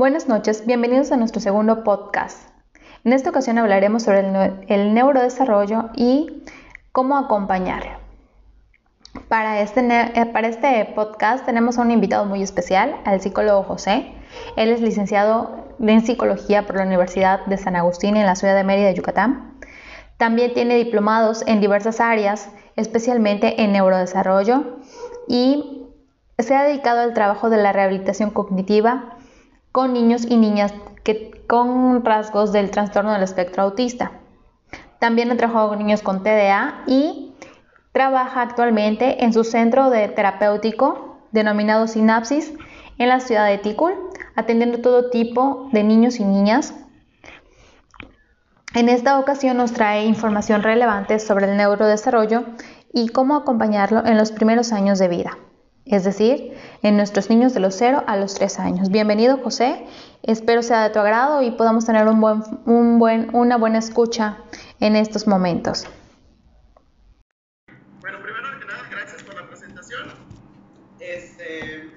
Buenas noches, bienvenidos a nuestro segundo podcast. En esta ocasión hablaremos sobre el, neurodesarrollo y cómo acompañarlo. Para este, eh, para este podcast tenemos a un invitado muy especial, al psicólogo José. Él es licenciado en psicología por la Universidad de San Agustín en la ciudad de Mérida, Yucatán. También tiene diplomados en diversas áreas, especialmente en neurodesarrollo, y se ha dedicado al trabajo de la rehabilitación cognitiva con niños y niñas que, con rasgos del trastorno del espectro autista. También ha trabajado con niños con TDA y trabaja actualmente en su centro de terapéutico denominado Sinapsis en la ciudad de Ticul, atendiendo todo tipo de niños y niñas. En esta ocasión nos trae información relevante sobre el neurodesarrollo y cómo acompañarlo en los primeros años de vida es decir, en nuestros niños de los 0 a los 3 años. Bienvenido, José. Espero sea de tu agrado y podamos tener un buen, un buen, una buena escucha en estos momentos. Bueno, primero que nada, gracias por la presentación. Este,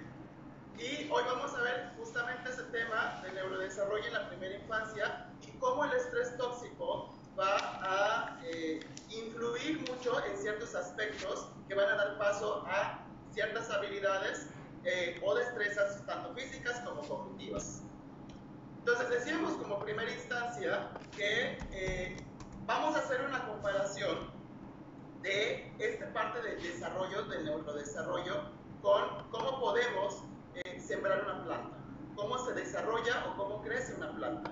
y hoy vamos a ver justamente ese tema del neurodesarrollo en la primera infancia y cómo el estrés tóxico va a eh, influir mucho en ciertos aspectos que van a dar paso a ciertas habilidades eh, o destrezas, tanto físicas como cognitivas. Entonces decíamos como primera instancia que eh, vamos a hacer una comparación de esta parte del desarrollo, del neurodesarrollo, con cómo podemos eh, sembrar una planta, cómo se desarrolla o cómo crece una planta.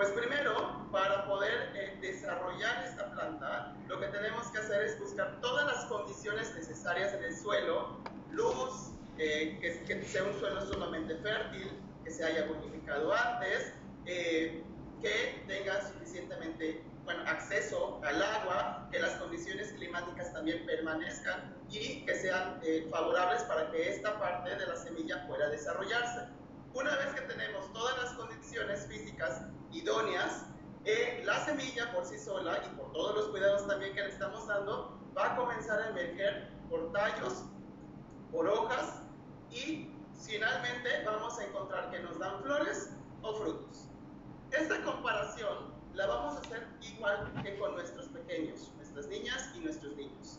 Pues primero, para poder eh, desarrollar esta planta, lo que tenemos que hacer es buscar todas las condiciones necesarias en el suelo, luz, eh, que, sea un suelo sumamente fértil, que se haya bonificado antes, eh, que tenga suficientemente bueno, acceso al agua, que las condiciones climáticas también permanezcan y que sean favorables para que esta parte de la semilla pueda desarrollarse. Una vez que tenemos todas las condiciones físicas idóneas, eh, la semilla por sí sola y por todos los cuidados también que le estamos dando, va a comenzar a emerger por tallos, por hojas y finalmente vamos a encontrar que nos dan flores o frutos. Esta comparación la vamos a hacer igual que con nuestros pequeños, nuestras niñas y nuestros niños.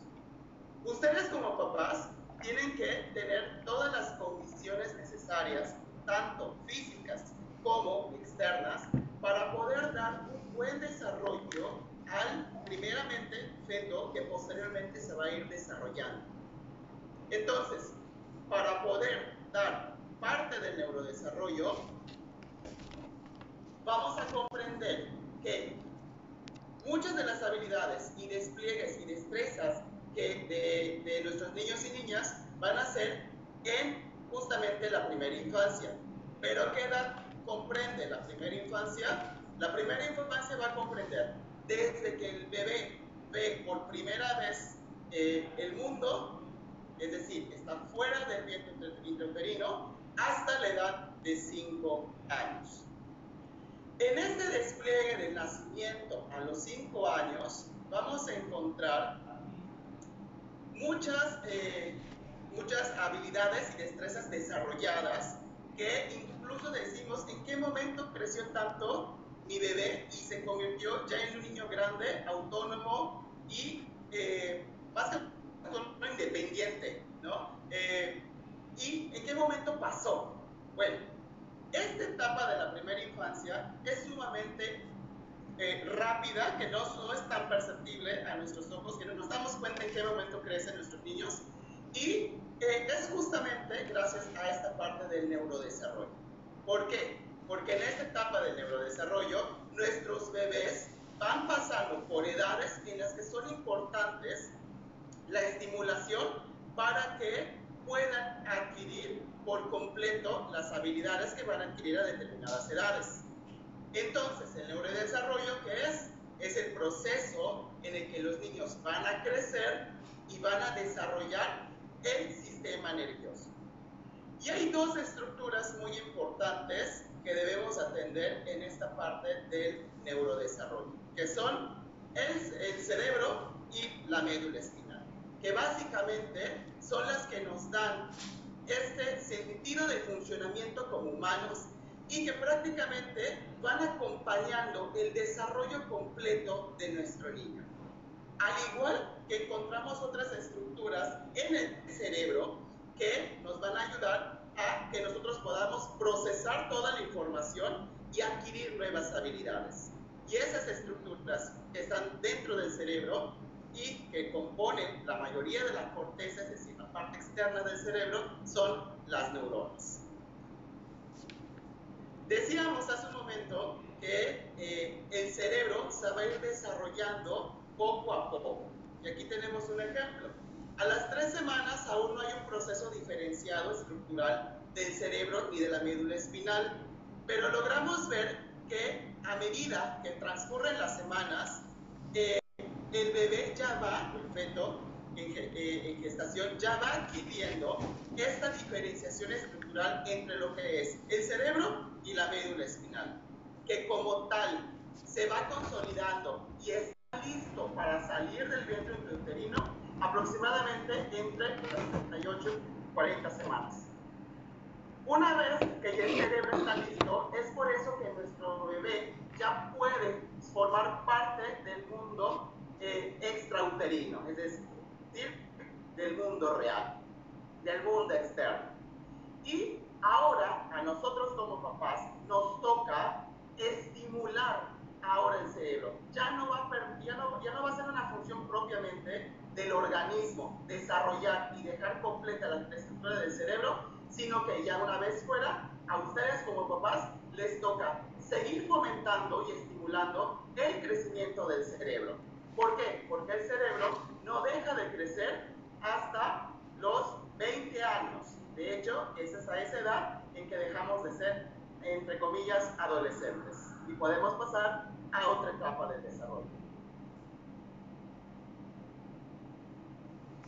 Ustedes como papás tienen que tener todas las condiciones necesarias tanto físicas como externas, para poder dar un buen desarrollo al, primeramente, feto que posteriormente se va a ir desarrollando. Entonces, para poder dar parte del neurodesarrollo, vamos a comprender que muchas de las habilidades y despliegues y destrezas que de, de nuestros niños y niñas van a ser en justamente la primera infancia. Pero ¿qué edad comprende la primera infancia? La primera infancia va a comprender desde que el bebé ve por primera vez eh, el mundo, es decir, está fuera del vientre intrauterino, hasta la edad de 5 años. En este despliegue del nacimiento a los 5 años, vamos a encontrar muchas eh, muchas habilidades y destrezas desarrolladas que incluso decimos en qué momento creció tanto mi bebé y se convirtió ya en un niño grande, autónomo y eh, más que independiente, ¿no? Eh, ¿Y en qué momento pasó? Bueno, esta etapa de la primera infancia es sumamente eh, rápida, que no, no, es tan perceptible a nuestros ojos, que no nos damos cuenta en qué momento crecen nuestros niños y eh, es justamente gracias a esta parte del neurodesarrollo. ¿Por qué? Porque en esta etapa del neurodesarrollo, nuestros bebés van pasando por edades en las que son importantes la estimulación para que puedan adquirir por completo las habilidades que van a adquirir a determinadas edades. Entonces, el neurodesarrollo, ¿qué es? Es el proceso en el que los niños van a crecer y van a desarrollar el sistema nervioso. Y hay dos estructuras muy importantes que debemos atender en esta parte del neurodesarrollo, que son el, el cerebro y la médula espinal, que básicamente son las que nos dan este sentido de funcionamiento como humanos y que prácticamente van acompañando el desarrollo completo de nuestro niño. Al igual que encontramos otras estructuras en el cerebro que nos van a ayudar a que nosotros podamos procesar toda la información y adquirir nuevas habilidades. Y esas estructuras que están dentro del cerebro y que componen la mayoría de la corteza, es decir, la parte externa del cerebro, son las neuronas. Decíamos hace un momento que eh, el cerebro se va a ir desarrollando poco a poco. Y aquí tenemos un ejemplo. A las tres semanas aún no hay un proceso diferenciado estructural del cerebro ni de la médula espinal, pero logramos ver que a medida que transcurren las semanas, eh, el bebé ya va, el feto eh, en, gestación, ya va adquiriendo esta diferenciación estructural entre lo que es el cerebro y la médula espinal, que como tal se va consolidando y está listo para salir del vientre intrauterino aproximadamente entre 38 y 40 semanas. Una vez que ya el cerebro está listo, es por eso que nuestro bebé ya puede formar parte del mundo eh, extrauterino, es decir, del mundo real, del mundo externo. Y ahora a nosotros como papás nos toca estimular ahora el cerebro. Ya no va a, ya no, ya no va a ser una función propiamente del organismo desarrollar y dejar completa la estructura del cerebro, sino que ya una vez fuera, a ustedes como papás les toca seguir fomentando y estimulando el crecimiento del cerebro. ¿Por qué? Porque el cerebro no deja de crecer hasta los 20 años. De hecho, es a esa edad en que dejamos de ser, entre comillas, adolescentes y podemos pasar a otra etapa del desarrollo.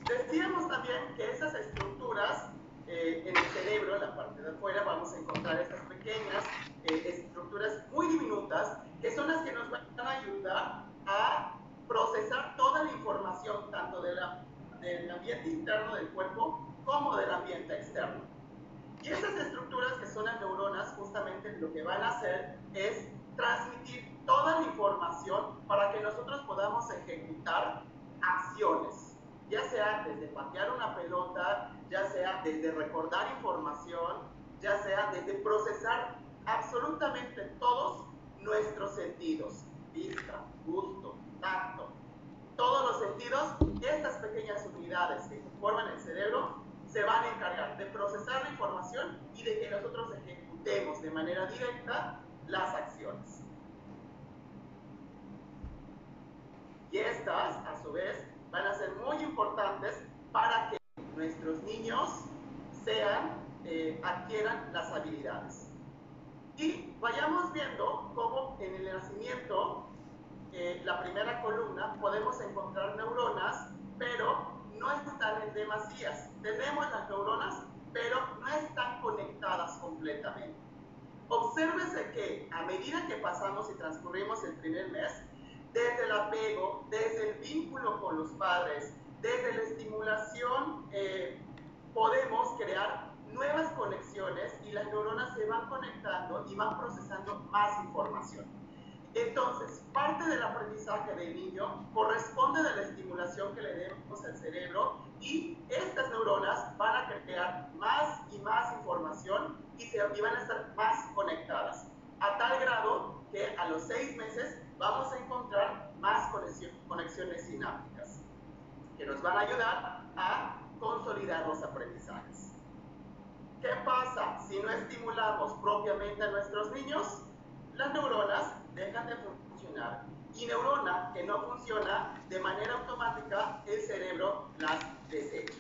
Decíamos también que esas estructuras eh, en el cerebro, en la parte de afuera, vamos a encontrar estas pequeñas eh, estructuras muy diminutas que son las que nos van a ayudar a procesar toda la información, tanto de la, del ambiente interno del cuerpo como del ambiente externo. Y esas estructuras que son las neuronas, justamente lo que van a hacer es transmitir toda la información para que nosotros podamos ejecutar acciones, ya sea desde patear una pelota, ya sea desde recordar información, ya sea desde procesar absolutamente todos nuestros sentidos, vista, gusto, tacto, todos los sentidos, estas pequeñas unidades que forman el cerebro se van a encargar de procesar la información y de que nosotros ejecutemos de manera directa las acciones. Y estas, a su vez, van a ser muy importantes para que nuestros niños sean, eh, adquieran las habilidades. Y vayamos viendo cómo en el nacimiento la primera columna podemos encontrar neuronas, pero no están en demasías. Tenemos las neuronas, pero no están conectadas completamente. Obsérvese que a medida que pasamos y transcurrimos el primer mes, desde el apego, desde el vínculo con los padres, desde la estimulación, eh, podemos crear nuevas conexiones y las neuronas se van conectando y van procesando más información. Entonces, parte del aprendizaje del niño corresponde de la estimulación que le demos al cerebro y estas neuronas van a crear más y más información y, se, van a estar más conectadas, a tal grado que a los seis meses vamos a encontrar más conexiones sinápticas que nos van a ayudar a consolidar los aprendizajes. ¿Qué pasa si no estimulamos propiamente a nuestros niños? Las neuronas dejan de funcionar y neurona que no funciona de manera automática, el cerebro las desecha.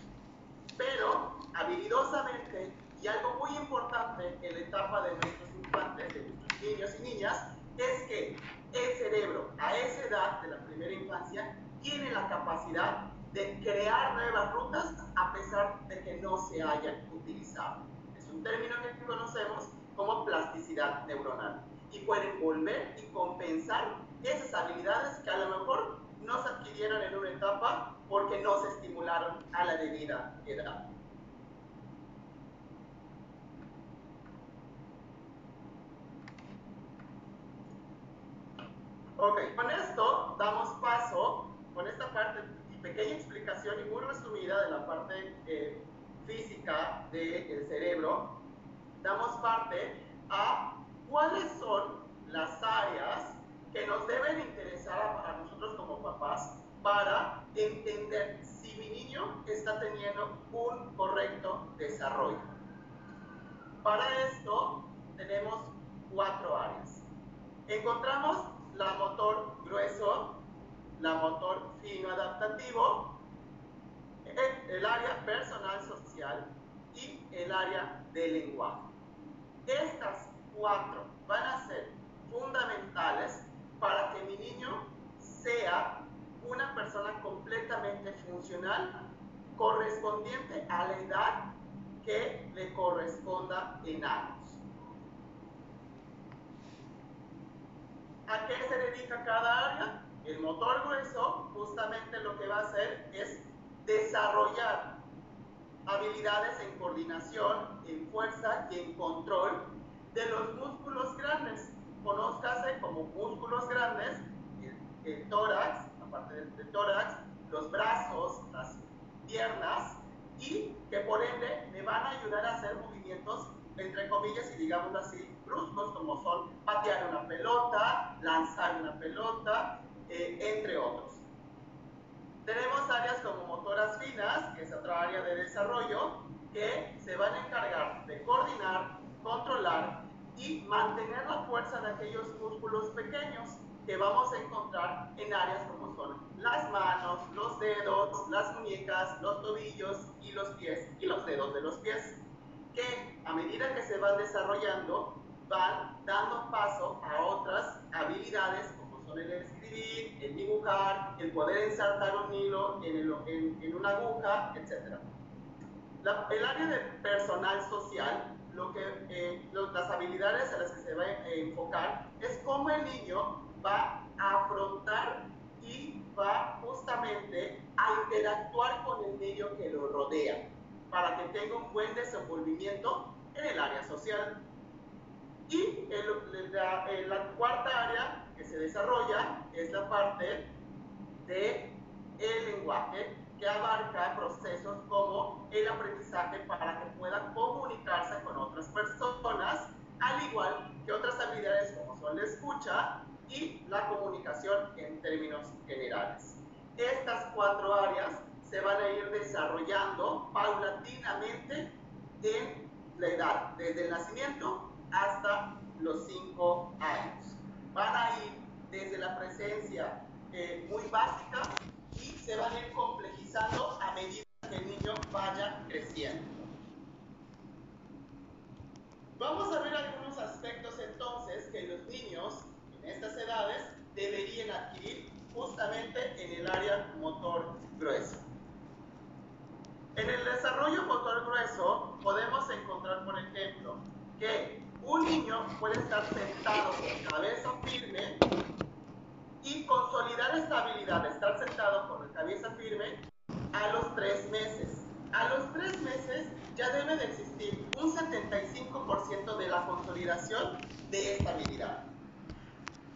Pero habilidosamente, y algo muy importante en la etapa de nuestros infantes, de nuestros niños y niñas, es que el cerebro a esa edad de la primera infancia tiene la capacidad de crear nuevas rutas a pesar de que no se hayan utilizado. Es un término que conocemos como plasticidad neuronal y pueden volver y compensar esas habilidades que a lo mejor no se adquirieron en una etapa porque no se estimularon a la debida edad. Ok, con esto damos paso, con esta parte y pequeña explicación y muy resumida de la parte eh, física del de cerebro, damos parte a cuáles son las áreas que nos deben interesar a, nosotros como papás para entender si mi niño está teniendo un correcto desarrollo. Para esto tenemos cuatro áreas. Encontramos la motor grueso, la motor fino adaptativo, el, área personal social y el área de lenguaje. Estas cuatro van a ser fundamentales para que mi niño sea una persona completamente funcional correspondiente a la edad que le corresponda en años. ¿A qué se dedica cada área? El motor grueso justamente lo que va a hacer es desarrollar habilidades en coordinación, en fuerza y en control de los músculos grandes. Conózcase como músculos grandes el, tórax, aparte del, del tórax, los brazos, las piernas y que por ende me van a ayudar a hacer movimientos entre comillas y digamos así, bruscos como son patear una pelota, lanzar una pelota, eh, entre otros. Tenemos áreas como motoras finas, que es otra área de desarrollo, que se van a encargar de coordinar, controlar y mantener la fuerza de aquellos músculos pequeños que vamos a encontrar en áreas como son las manos, los dedos, las muñecas, los tobillos y los pies y los dedos de los pies que a medida que se van desarrollando, van dando paso a otras habilidades como son el escribir, el dibujar, el poder ensartar un hilo en, una aguja, etc. el área de personal social, lo que, eh, las habilidades a las que se va a enfocar es cómo el niño va a afrontar y va justamente a interactuar con el medio que lo rodea para que tenga un buen desenvolvimiento en el área social. Y la, cuarta área que se desarrolla es la parte de el lenguaje que abarca procesos como el aprendizaje para que pueda comunicarse con otras personas, al igual que otras habilidades como son la escucha y la comunicación en términos generales. Estas cuatro áreas se van a ir desarrollando paulatinamente en la edad, desde el nacimiento hasta los 5 años. Van a ir desde la presencia eh, muy básica y se van a ir complejizando a medida que el niño vaya creciendo. Vamos a ver algunos aspectos entonces que los niños en estas edades deberían adquirir justamente en el área motor grueso. En el desarrollo motor grueso podemos encontrar, por ejemplo, que un niño puede estar sentado con cabeza firme y consolidar esta habilidad de estar sentado con la cabeza firme a los tres meses. A los tres meses ya debe de existir un 75% de la consolidación de esta habilidad.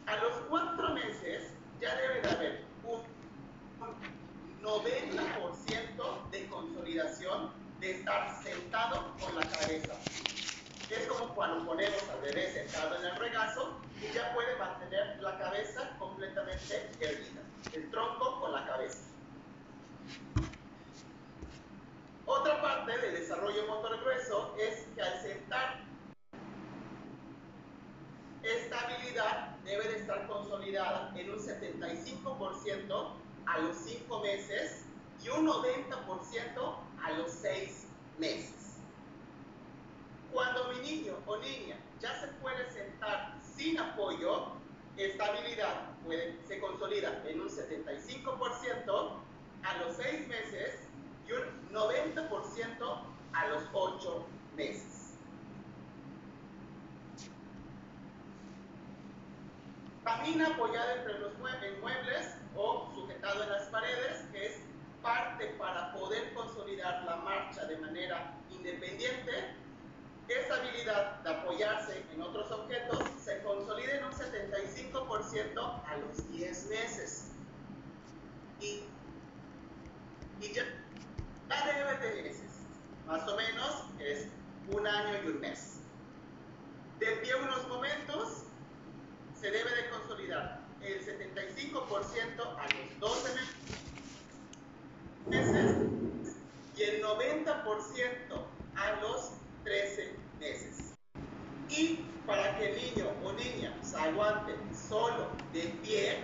A los cuatro meses ya debe de haber un 90% de consolidación de estar sentado con la cabeza. Es como cuando ponemos al bebé sentado en el regazo y ya puede mantener la cabeza completamente erguida, el tronco con la cabeza. Otra parte del desarrollo motor grueso es que al sentar esta habilidad debe de estar consolidada en un 75% a los 5 meses y un 90% a los 6 meses. Cuando mi niño o niña ya se puede sentar sin apoyo, esta habilidad se consolida en un 75% a los 6 meses y un 90% a los 8 meses. Camina apoyada entre los muebles o sujetado en las paredes, que es parte para poder consolidar la marcha de manera independiente. esa habilidad de apoyarse en otros objetos se consolida en un 75% a los 10 meses. Y, y ya, de meses, más o menos es un año y un mes. De pie unos momentos, se debe de consolidar el 75% a los 12 meses y el 90% a los 13 meses. Y para que el niño o niña se aguante solo de pie,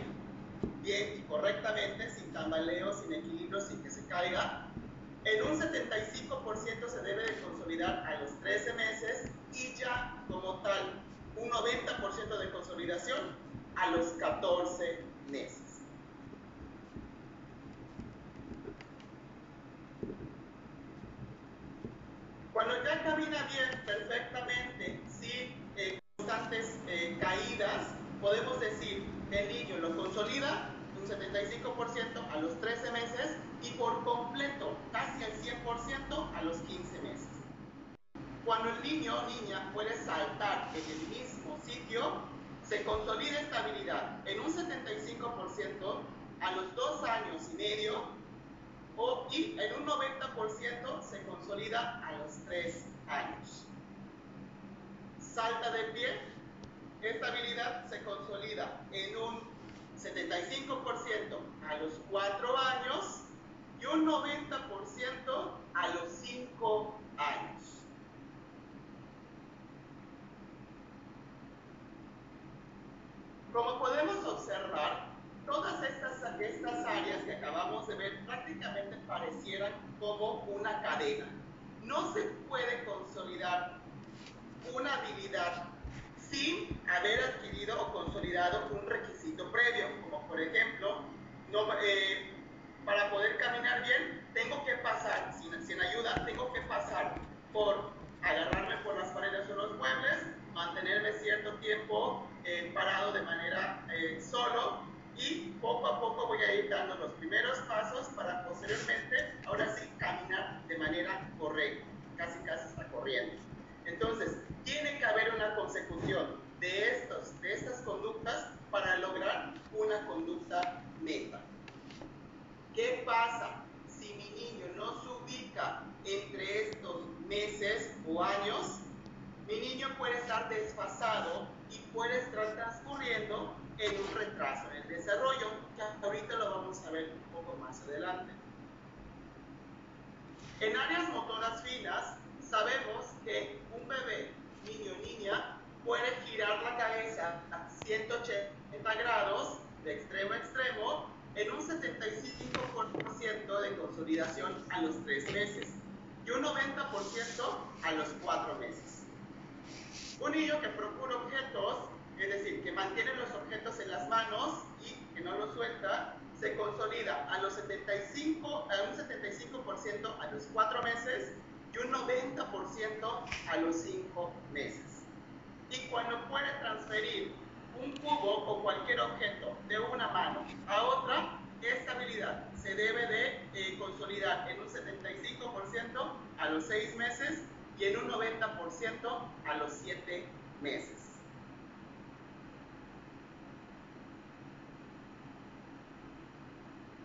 bien y correctamente, sin tambaleo, sin equilibrio, sin que se caiga, en un 75% se debe de consolidar a los 13 meses y ya como tal un 90% de consolidación a los 14 meses. Cuando ya camina bien, perfectamente, sin eh, constantes eh, caídas, podemos decir que el niño lo consolida un 75% a los 13 meses y por completo, casi al 100% a los 15 meses. Cuando el niño o niña puede saltar en el mismo sitio, se consolida esta habilidad en un 75% a los 2 años y medio o, y en un 90% se consolida a los 3 años. Salta de pie, esta habilidad se consolida en un 75% a los 4 años y un 90% a los 5 años. Como podemos observar, todas estas, estas áreas que acabamos de ver prácticamente parecieran como una cadena. No se puede consolidar una habilidad sin haber adquirido o consolidado un requisito previo, como por ejemplo, no, eh, para poder caminar bien, tengo que pasar, sin, sin ayuda, tengo que pasar por agarrarme por las paredes o los muebles, mantenerme cierto tiempo eh, parado de manera eh, solo y poco a poco voy a ir dando los primeros pasos para posteriormente, ahora sí, caminar de manera correcta, casi casi está corriendo. Entonces, tiene que haber una consecución de, estos, de estas conductas para lograr una conducta meta. ¿Qué pasa si mi niño no se ubica entre estos meses o años? Mi niño puede estar desfasado y puede estar transcurriendo en un retraso en el desarrollo, que ahorita lo vamos a ver un poco más adelante. En áreas motoras finas, sabemos que un bebé, niño o niña, puede girar la cabeza a 180 grados de extremo a extremo en un 75% de consolidación a los 3 meses y un 90% a los 4 meses. Un niño que procura objetos, es decir, que mantiene los objetos en las manos y que no los suelta, se consolida a los 75, a un 75% a los 4 meses y un 90% a los 5 meses. Y cuando puede transferir un cubo o cualquier objeto de una mano a otra, esta habilidad se debe de eh, consolidar en un 75% a los 6 meses y en un 90% a los 7 meses.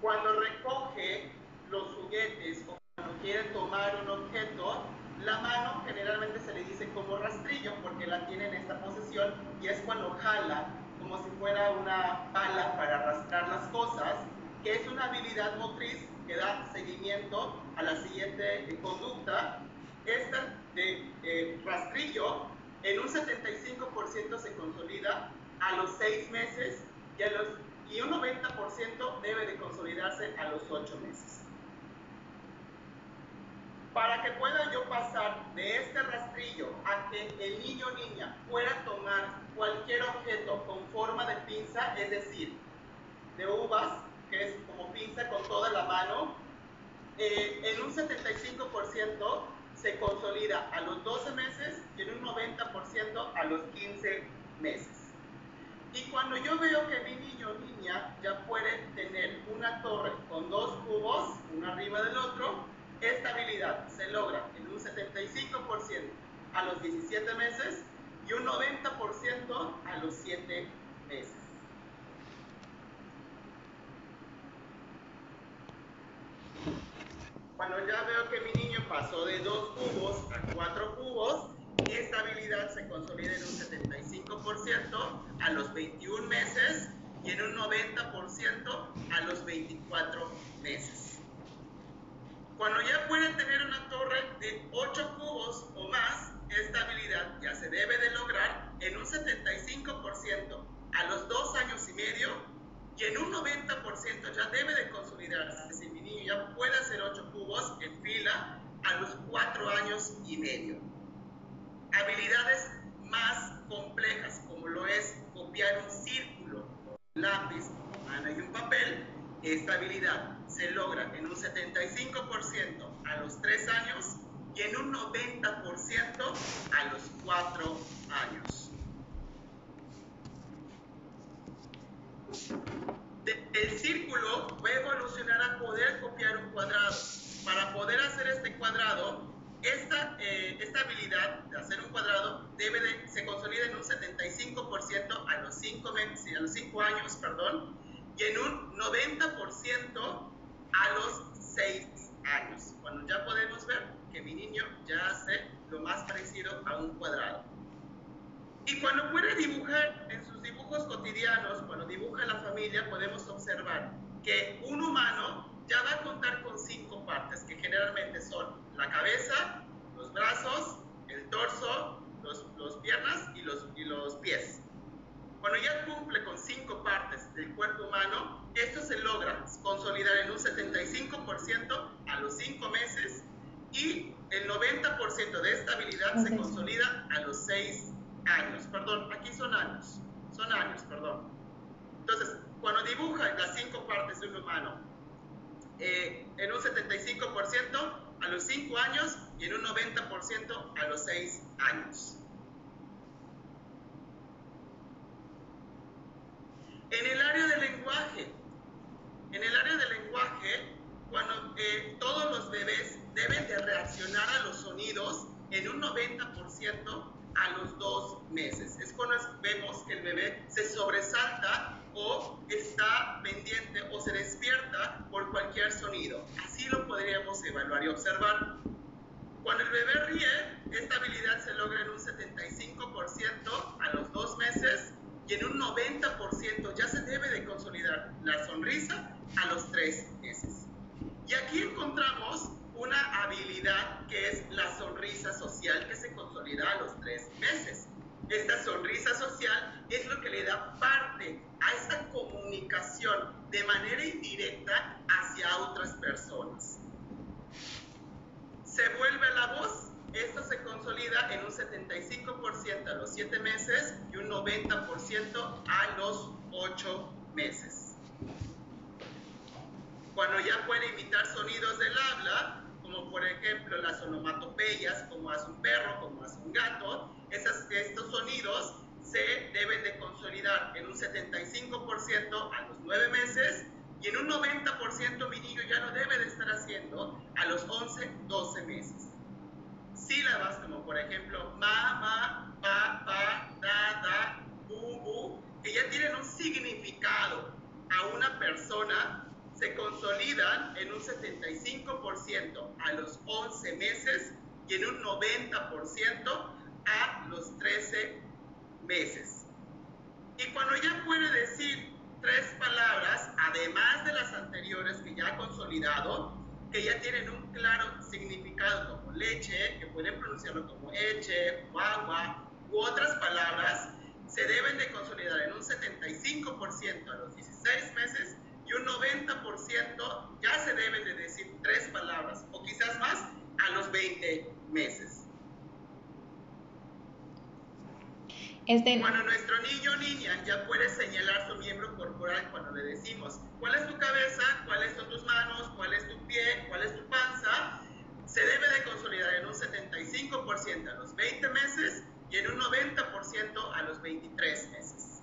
Cuando recoge los juguetes o cuando quiere tomar un objeto, la mano generalmente se le dice como rastrillo porque la tiene en esta posición y es cuando jala como si fuera una pala para arrastrar las cosas, que es una habilidad motriz que da seguimiento a la siguiente conducta. Esta de eh, rastrillo en un 75% se consolida a los 6 meses y, a los, y un 90% debe de consolidarse a los 8 meses. Para que pueda yo pasar de este rastrillo a que el niño o niña pueda tomar cualquier objeto con forma de pinza, es decir, de uvas, que es como pinza con toda la mano, eh, en un 75% se consolida a los 12 meses y en un 90% a los 15 meses. Y cuando yo veo que mi niño o niña ya puede tener una torre con dos cubos, uno arriba del otro, esta habilidad se logra en un 75% a los 17 meses y un 90% a los 7 meses. Cuando ya veo que mi niño pasó de 2 cubos a 4 cubos, mi estabilidad se consolida en un 75% a los 21 meses y en un 90% a los 24 meses. Cuando ya pueden tener una torre de 8 cubos o más, estabilidad ya se debe de lograr en un 75% a los 2 años y medio y en un 90% ya debe de consolidarse si mi niño ya puede hacer 8 cubos en fila a los 4 años y medio. Habilidades más complejas como lo es copiar un círculo con lápiz, mano y un papel, esta habilidad se logra en un 75% a los 3 años y en un 90% a los 4 años. el círculo va a evolucionar a poder copiar un cuadrado. Para poder hacer este cuadrado, esta, eh, esta habilidad de hacer un cuadrado debe de, se consolida en un 75% a los 5 a los 5 años, perdón, y en un 90% a los 6 años, cuando ya podemos ver que mi niño ya hace lo más parecido a un cuadrado. Y cuando puede dibujar en sus dibujos cotidianos, cuando dibuja la familia, podemos observar que un humano ya va a contar con cinco partes, que generalmente son la cabeza, los brazos, el torso, los, los piernas y los, y los pies. Cuando ya cumple con cinco partes del cuerpo humano, esto se logra consolidar en un 75% a los cinco meses y el 90% de esta habilidad se consolida a los seis años. Perdón, aquí son años. Son años, perdón. Entonces, cuando dibuja las cinco partes de un humano eh, en un 75% a los 5 años y en un 90% a los 6 años. En el área del lenguaje, en el área del lenguaje, cuando eh, todos los bebés deben de reaccionar a los sonidos en un 90% a los dos meses. Es cuando vemos que el bebé se sobresalta o está pendiente o se despierta por cualquier sonido. Así lo podríamos evaluar y observar. Cuando el bebé ríe, esta habilidad se logra en un 75% a los dos meses y en un 90% ya se debe de consolidar la sonrisa a los tres meses. Y aquí encontramos una habilidad que es la sonrisa social que se consolida a los tres meses. Esta sonrisa social es lo que le da parte a esta comunicación de manera indirecta hacia otras personas. Se vuelve la voz esto se consolida en un 75% a los 7 meses y un 90% a los 8 meses. Cuando ya puede imitar sonidos del habla, como por ejemplo las onomatopeyas, como hace un perro, como hace un gato, estos sonidos se deben de consolidar en un 75% a los 9 meses y en un 90% mi niño ya lo debe de estar haciendo a los 11, 12 meses sílabas como por ejemplo ma, ma, pa, pa, da, da, bu, bu, que ya tienen un significado a una persona, se consolidan en un 75% a los 11 meses y en un 90% a los 13 meses. Y cuando ya puede decir tres palabras, además de las anteriores que ya ha consolidado, que ya tienen un claro significado leche, que pueden pronunciarlo como eche, guagua u otras palabras, se deben de consolidar en un 75% a los 16 meses y un 90% ya se deben de decir tres palabras o quizás más a los 20 meses. Este... Cuando nuestro niño o niña ya puede señalar su miembro corporal cuando le decimos cuál es tu cabeza, cuáles son tus manos, cuál es tu pie, cuál es tu panza, se debe de consolidar en un 75% a los 20 meses y en un 90% a los 23 meses.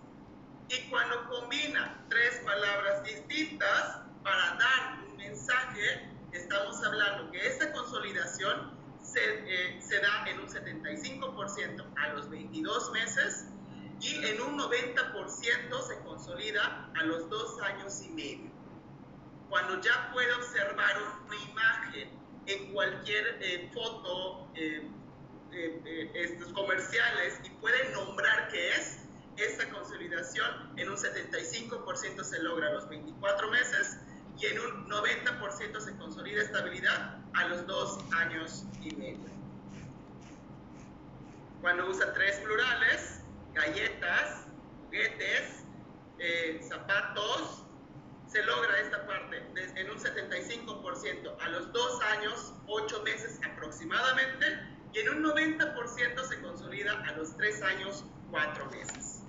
Y cuando combina tres palabras distintas para dar un mensaje, estamos hablando que esta consolidación se, eh, se da en un 75% a los 22 meses y en un 90% se consolida a los dos años y medio. Cuando ya puede observar una imagen en cualquier eh, foto, eh, eh, estos comerciales y puede nombrar qué es, esta consolidación en un 75% se logra a los 24 meses y en un 90% se consolida estabilidad a los dos años y medio. Cuando usa tres plurales, galletas, juguetes, eh, zapatos, se logra esta parte en un 75% a los dos años, ocho meses aproximadamente, y en un 90% se consolida a los tres años, cuatro meses.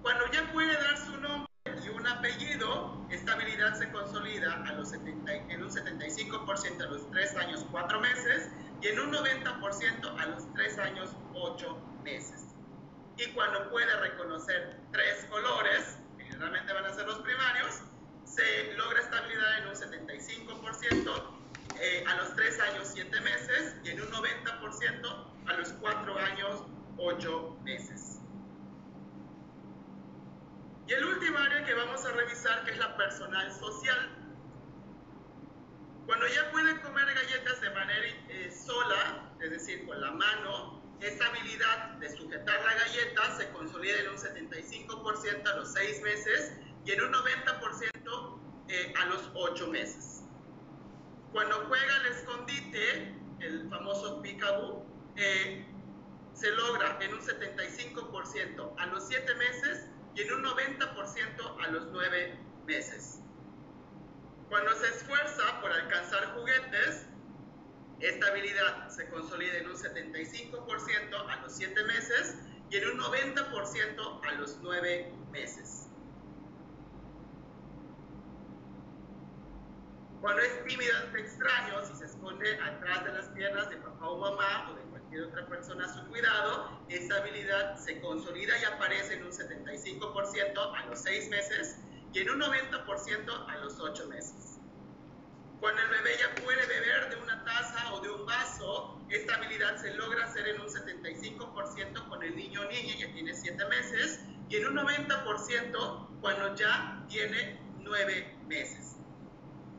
Cuando ya puede dar su nombre y un apellido, esta habilidad se consolida a los 70, en un 75% a los tres años, cuatro meses, y en un 90% a los tres años, ocho meses y cuando puede reconocer tres colores, generalmente van a ser los primarios, se logra estabilidad en un 75% eh, a los 3 años 7 meses y en un 90% a los 4 años 8 meses. Y el último área que vamos a revisar, que es la personal social. Cuando ya puede comer galletas de manera eh, sola, es decir, con la mano, esta habilidad de sujetar la galleta se consolida en un 75% a los 6 meses y en un 90% eh, a los 8 meses. Cuando juega el escondite, el famoso peekaboo, eh, se logra en un 75% a los 7 meses y en un 90% a los 9 meses. Cuando se esfuerza por alcanzar juguetes, esta habilidad se consolida en un 75% a los 7 meses y en un 90% a los 9 meses. Cuando es tímido ante extraños y se esconde atrás de las piernas de papá o mamá o de cualquier otra persona a su cuidado, esta habilidad se consolida y aparece en un 75% a los 6 meses y en un 90% a los 8 meses. Cuando el bebé ya puede beber de una taza o de un vaso, esta habilidad se logra hacer en un 75% con el niño o niña que tiene 7 meses y en un 90% cuando ya tiene 9 meses.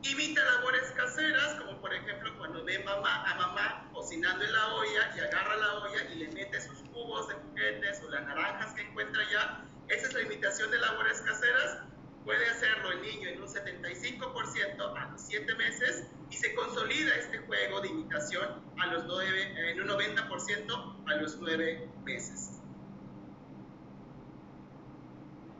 Imita labores caseras, como por ejemplo cuando ve mamá, a mamá cocinando en la olla y agarra la olla y le mete sus cubos de juguetes o las naranjas que encuentra ya. Esa es la imitación de labores caseras puede hacerlo el niño en un 75% a los 7 meses y se consolida este juego de imitación a los 9, en un 90% a los 9 meses.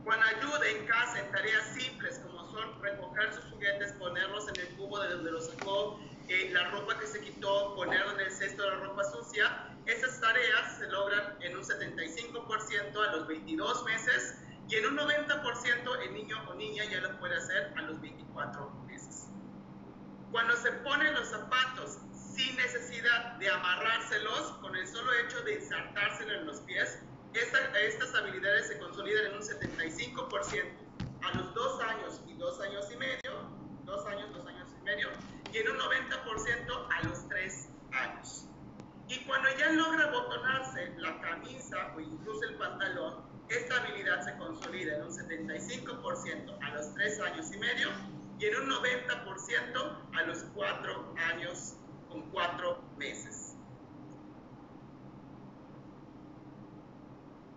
Cuando ayuda en casa en tareas simples como son recoger sus juguetes, ponerlos en el cubo de donde los sacó, eh, la ropa que se quitó, ponerlo en el cesto de la ropa sucia, esas tareas se logran en un 75% a los 22 meses y en un 90% el niño o niña ya lo puede hacer a los 24 meses. Cuando se ponen los zapatos sin necesidad de amarrárselos, con el solo hecho de insertárselo en los pies, estas habilidades se consolidan en un 75% a los 2 años y 2 años y medio, 2 años, 2 años y medio, y en un 90% a los 3 años. Y cuando ya logra botonarse la camisa o incluso el pantalón, esta habilidad se consolida en un 75% a los 3 años y medio y en un 90% a los 4 años con 4 meses.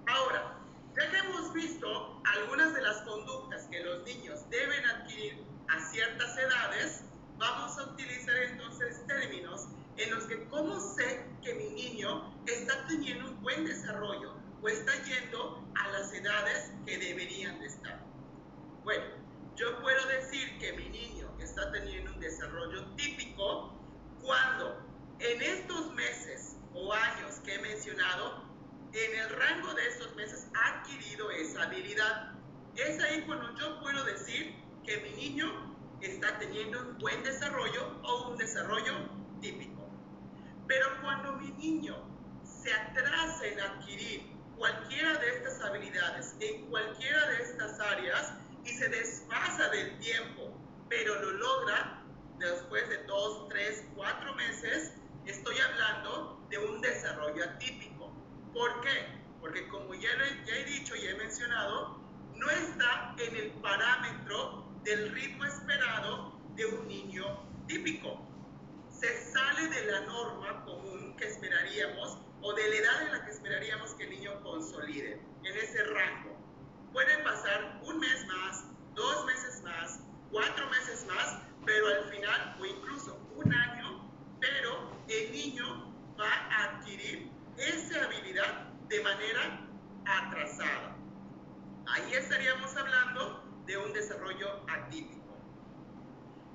Ahora, ya que hemos visto algunas de las conductas que los niños deben adquirir a ciertas edades, vamos a utilizar entonces términos en los que cómo sé que mi niño está teniendo un buen desarrollo o está yendo a las edades que deberían de estar. Bueno, yo puedo decir que mi niño está teniendo un desarrollo típico cuando en estos meses o años que he mencionado, en el rango de estos meses ha adquirido esa habilidad. Es ahí cuando yo puedo decir que mi niño está teniendo un buen desarrollo o un desarrollo típico. Pero cuando mi niño se atrasa en adquirir cualquiera de estas habilidades en cualquiera de estas áreas y se desfasa del tiempo, pero lo logra después de dos, tres, cuatro meses, estoy hablando porque como ya, ya he dicho y he mencionado, no está en el parámetro del ritmo esperado de un niño típico. Se sale de la norma común que esperaríamos o de la edad en la que esperaríamos que el niño consolide, en ese rango. Puede pasar un mes más, dos meses más, cuatro meses más, pero al final, o incluso un año, pero el niño va a adquirir esa habilidad de manera atrasada. Ahí estaríamos hablando de un desarrollo atípico.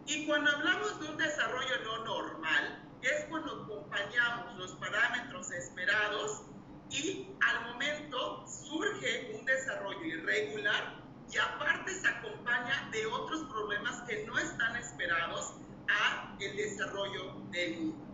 Y cuando hablamos de un desarrollo no normal, es cuando acompañamos los parámetros esperados y al momento surge un desarrollo irregular y aparte se acompaña de otros problemas que no están esperados a el desarrollo del niño.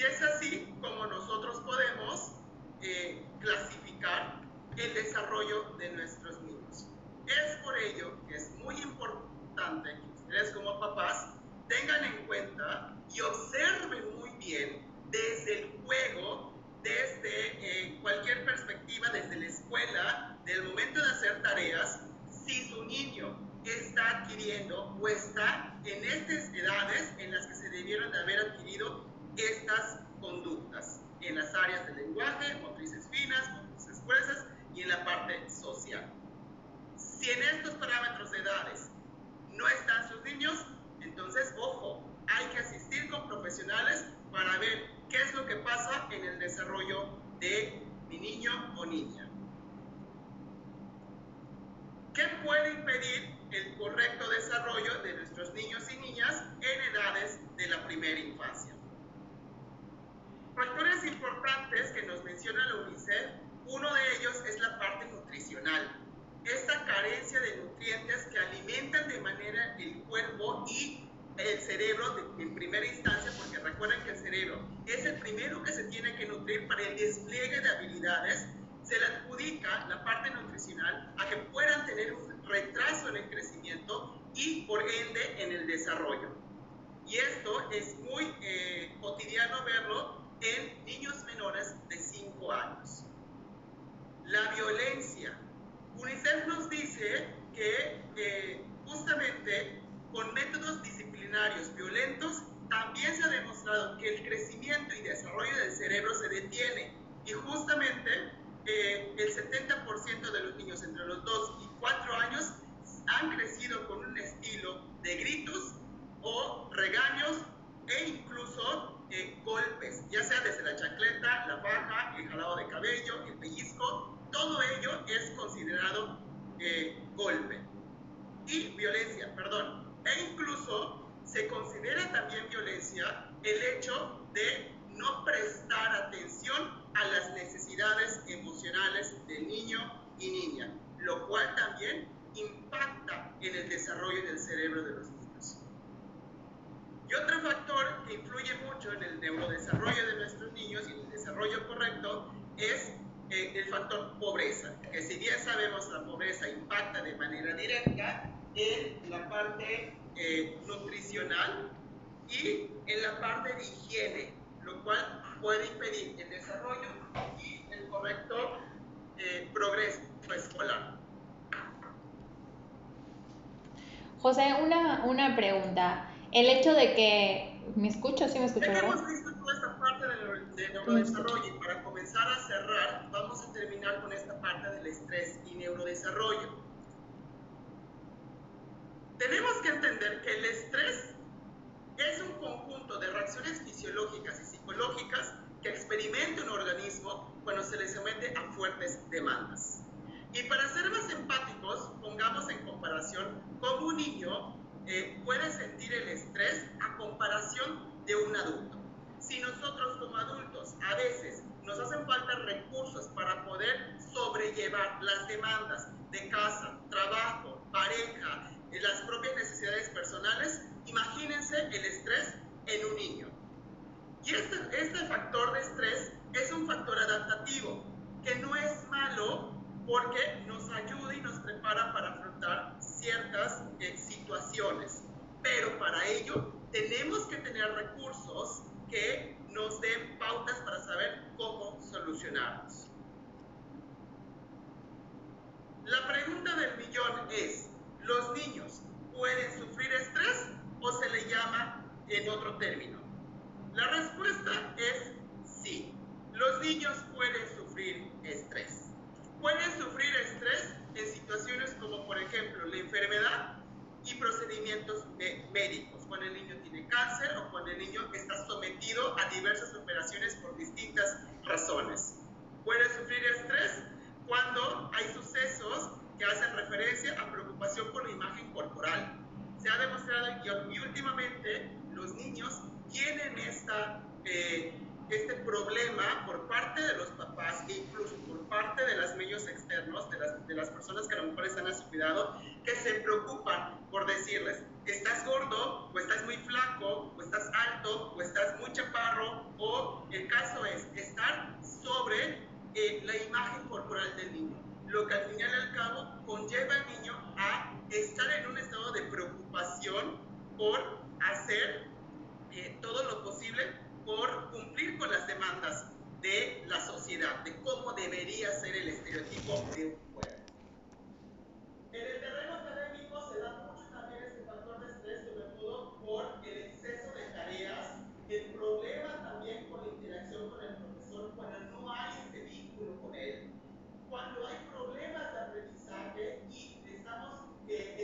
Y es así como nosotros podemos eh, clasificar el desarrollo de nuestros niños. Es por ello que es muy importante que ustedes como papás tengan en cuenta y observen muy bien desde el juego, desde eh, cualquier perspectiva, desde la escuela, del momento de hacer tareas, si su niño está adquiriendo o está en estas edades en las que se debieron de haber adquirido estas conductas, en las áreas del lenguaje, motrices finas, motrices gruesas y en la parte social. Si en estos parámetros de edades no están sus niños, entonces, ojo, hay que asistir con profesionales para ver qué es lo que pasa en el desarrollo de mi niño o niña. ¿Qué puede impedir el correcto desarrollo de nuestros niños y niñas en edades de la primera infancia? Factores importantes que nos menciona la UNICEF, uno de ellos es la parte nutricional esta carencia de nutrientes que alimentan de manera el cuerpo y el cerebro en primera instancia, porque recuerden que el cerebro es el primero que se tiene que nutrir para el despliegue de habilidades, se le adjudica la parte nutricional a que puedan tener un retraso en el crecimiento y por ende en el desarrollo. Y esto es muy eh, cotidiano verlo en niños menores de 5 años. La violencia, UNICEF nos dice que eh, justamente con métodos disciplinarios violentos también se ha demostrado que el crecimiento y desarrollo del cerebro se detiene y justamente eh, el 70% de los niños entre los 2 y 4 años han crecido con un estilo de gritos o regaños e incluso golpes, ya sea desde la chacleta, la baja, el jalado de cabello, el pellizco, todo ello es considerado eh, golpe y violencia, perdón. E incluso se considera también violencia el hecho de no prestar atención a las necesidades emocionales del niño y niña, lo cual también impacta en el desarrollo del cerebro de los niños. Y otro factor que influye mucho en el neurodesarrollo de nuestros niños y en el desarrollo correcto es eh, el factor pobreza, que si bien sabemos la pobreza impacta de manera directa en la parte eh, nutricional y en la parte de higiene, lo cual puede impedir el desarrollo y el correcto eh, progreso escolar. José, una, una pregunta. El hecho de que... ¿Me escucho? ¿Sí me escucho? hemos visto toda esta parte de neurodesarrollo y para comenzar a cerrar, vamos a terminar con esta parte del estrés y neurodesarrollo. Tenemos que entender que el estrés es un conjunto de reacciones fisiológicas y psicológicas que experimenta un organismo cuando se le somete a fuertes demandas. Y para ser más empáticos, pongamos en comparación cómo un niño eh, puede sentir el estrés a comparación de un adulto. Si nosotros como adultos a veces nos hacen falta recursos para poder sobrellevar las demandas de casa, trabajo, pareja, eh, las propias necesidades personales, imagínense el estrés en un niño. Y este, este factor de estrés es un factor adaptativo, que no es malo porque nos ayuda y nos prepara para afrontar ciertas eh, situaciones. Pero para ello tenemos que tener recursos que nos den pautas para saber cómo solucionarlos. La pregunta del millón es, ¿los niños pueden sufrir estrés o se le llama en otro término? La respuesta es sí. Los niños pueden sufrir estrés. Pueden sufrir estrés en situaciones como por ejemplo la enfermedad y procedimientos médicos, cuando el niño tiene cáncer o cuando el niño está sometido a diversas operaciones por distintas razones. Puede sufrir estrés cuando hay sucesos que hacen referencia a preocupación por la imagen corporal. Se ha demostrado que últimamente los niños tienen esta eh, este problema por parte de los papás e incluso por parte de los medios externos, de las, de las personas que a lo mejor están a su cuidado, que se preocupan por decirles, estás gordo, o estás muy flaco, o estás alto, o estás muy chaparro, o el caso es estar sobre eh, la imagen corporal del niño, lo que al final y al cabo conlleva al niño a estar en un estado de preocupación por hacer eh, todo lo posible por cumplir con las demandas de la sociedad, de cómo debería ser el estereotipo de un cuerpo. En el terreno académico se da mucho también este factor de estrés, sobre todo por el exceso de tareas, el problema también con la interacción con el profesor cuando no hay este vínculo con él, cuando hay problemas de aprendizaje y estamos eh,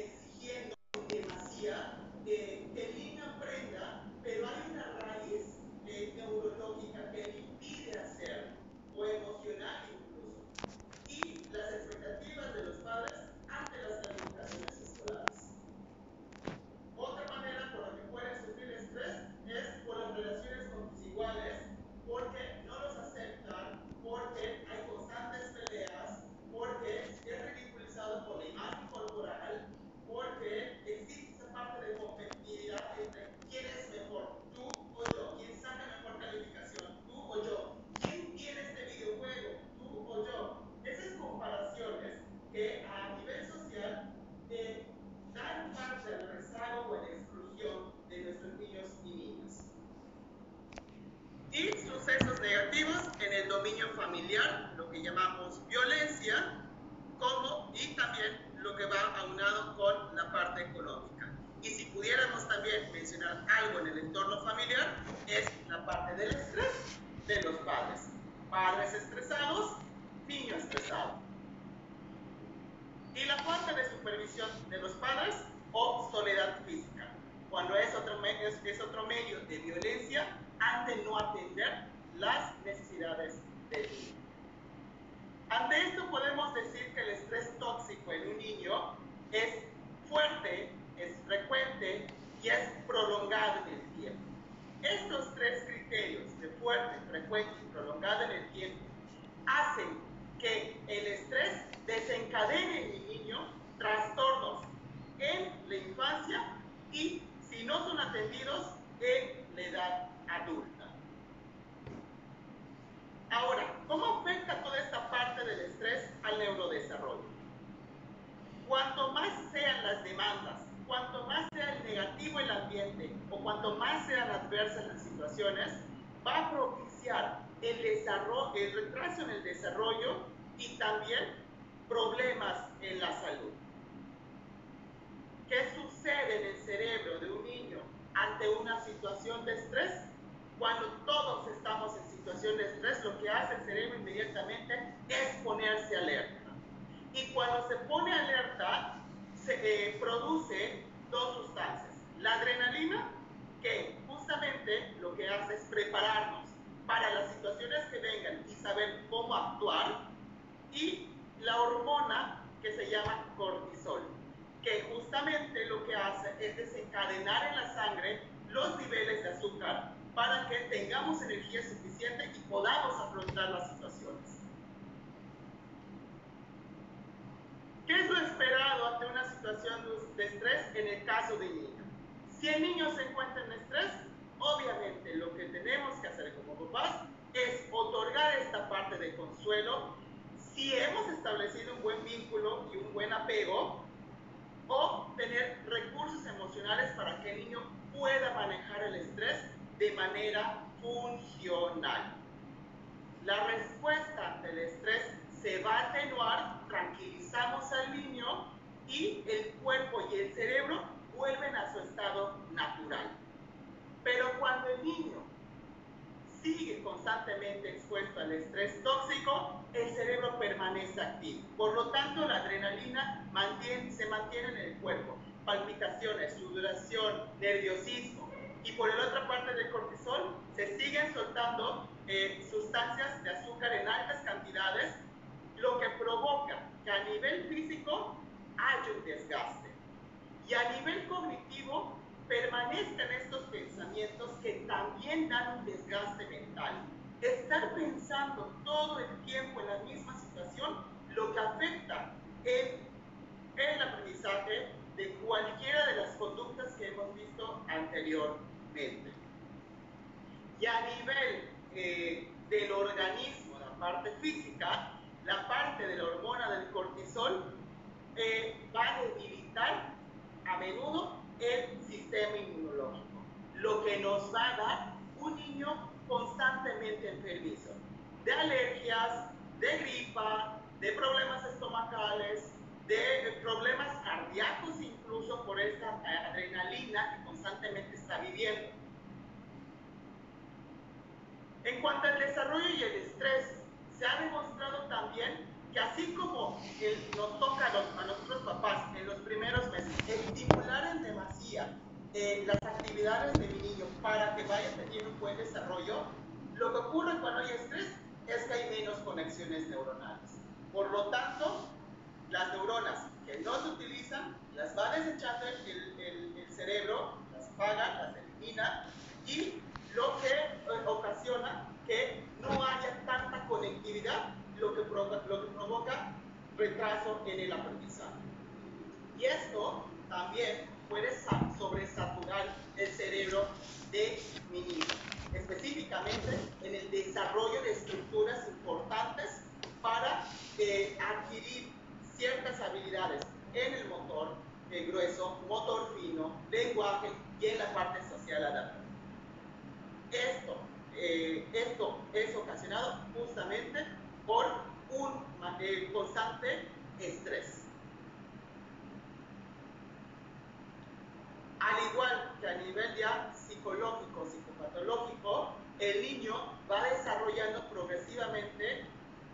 sean las demandas cuanto más sea el negativo el ambiente o cuanto más sean adversas las situaciones, va a propiciar el, desarrollo, el retraso en el desarrollo y también problemas en la salud. ¿Qué sucede en el cerebro de un niño ante una situación de estrés? Cuando todos estamos en situación de estrés, lo que hace el cerebro inmediatamente es ponerse alerta. Y cuando se pone alerta, eh, produce dos sustancias. La adrenalina, que justamente lo que hace es prepararnos para las situaciones que vengan y saber cómo actuar. Y la hormona que se llama cortisol, que justamente lo que hace es desencadenar en la sangre los niveles de azúcar para que tengamos energía suficiente y podamos afrontar las situaciones. ¿Qué es lo esperado ante una situación de estrés en el caso de niño? Si el niño se encuentra en estrés, obviamente lo que tenemos que hacer como papás es otorgar esta parte de consuelo si hemos establecido un buen vínculo y un buen apego o tener recursos emocionales para que el niño pueda manejar el estrés de manera funcional. La respuesta ante el estrés se va a atenuar, tranquilizamos al niño y el cuerpo y el cerebro vuelven a su estado natural. Pero cuando el niño sigue constantemente expuesto al estrés tóxico, el cerebro permanece activo. Por lo tanto, la adrenalina se mantiene en el cuerpo. Palpitaciones, sudoración, nerviosismo. Y por la otra parte del cortisol, se siguen soltando eh, sustancias de azúcar en altas cantidades, que a nivel físico haya un desgaste. Y a nivel cognitivo permanezcan estos pensamientos que también dan un desgaste mental. Estar pensando todo el tiempo en la misma situación lo que afecta en el aprendizaje de cualquiera de las conductas que hemos visto anteriormente. Y a nivel eh, del organismo, la parte física, la parte de la hormona del cortisol eh, va a debilitar a menudo el sistema inmunológico, lo que nos va a dar un niño constantemente enfermizo, de alergias, de gripa, de problemas estomacales, de problemas cardíacos incluso por esta adrenalina que constantemente está viviendo. En cuanto al desarrollo y el estrés, se ha demostrado también que así como nos toca a, nosotros papás en los primeros meses estimular en demasía eh, las actividades de mi niño para que vaya teniendo un buen desarrollo, lo que ocurre cuando hay estrés es que hay menos conexiones neuronales. Por lo tanto, las neuronas que no se utilizan las va desechando el, el, el cerebro, las apaga, las elimina y lo que eh, ocasiona que no haya tanta conectividad lo que, provoca, lo que provoca retraso en el aprendizaje. Y esto también puede sobresaturar el cerebro de mi niño, específicamente en el desarrollo de estructuras importantes para eh, adquirir ciertas habilidades en el motor grueso, motor fino, lenguaje y en la parte social adaptativa. Esto, eh, esto es ocasionado justamente por un eh, constante estrés. Al igual que a nivel ya psicológico, psicopatológico, el niño va desarrollando progresivamente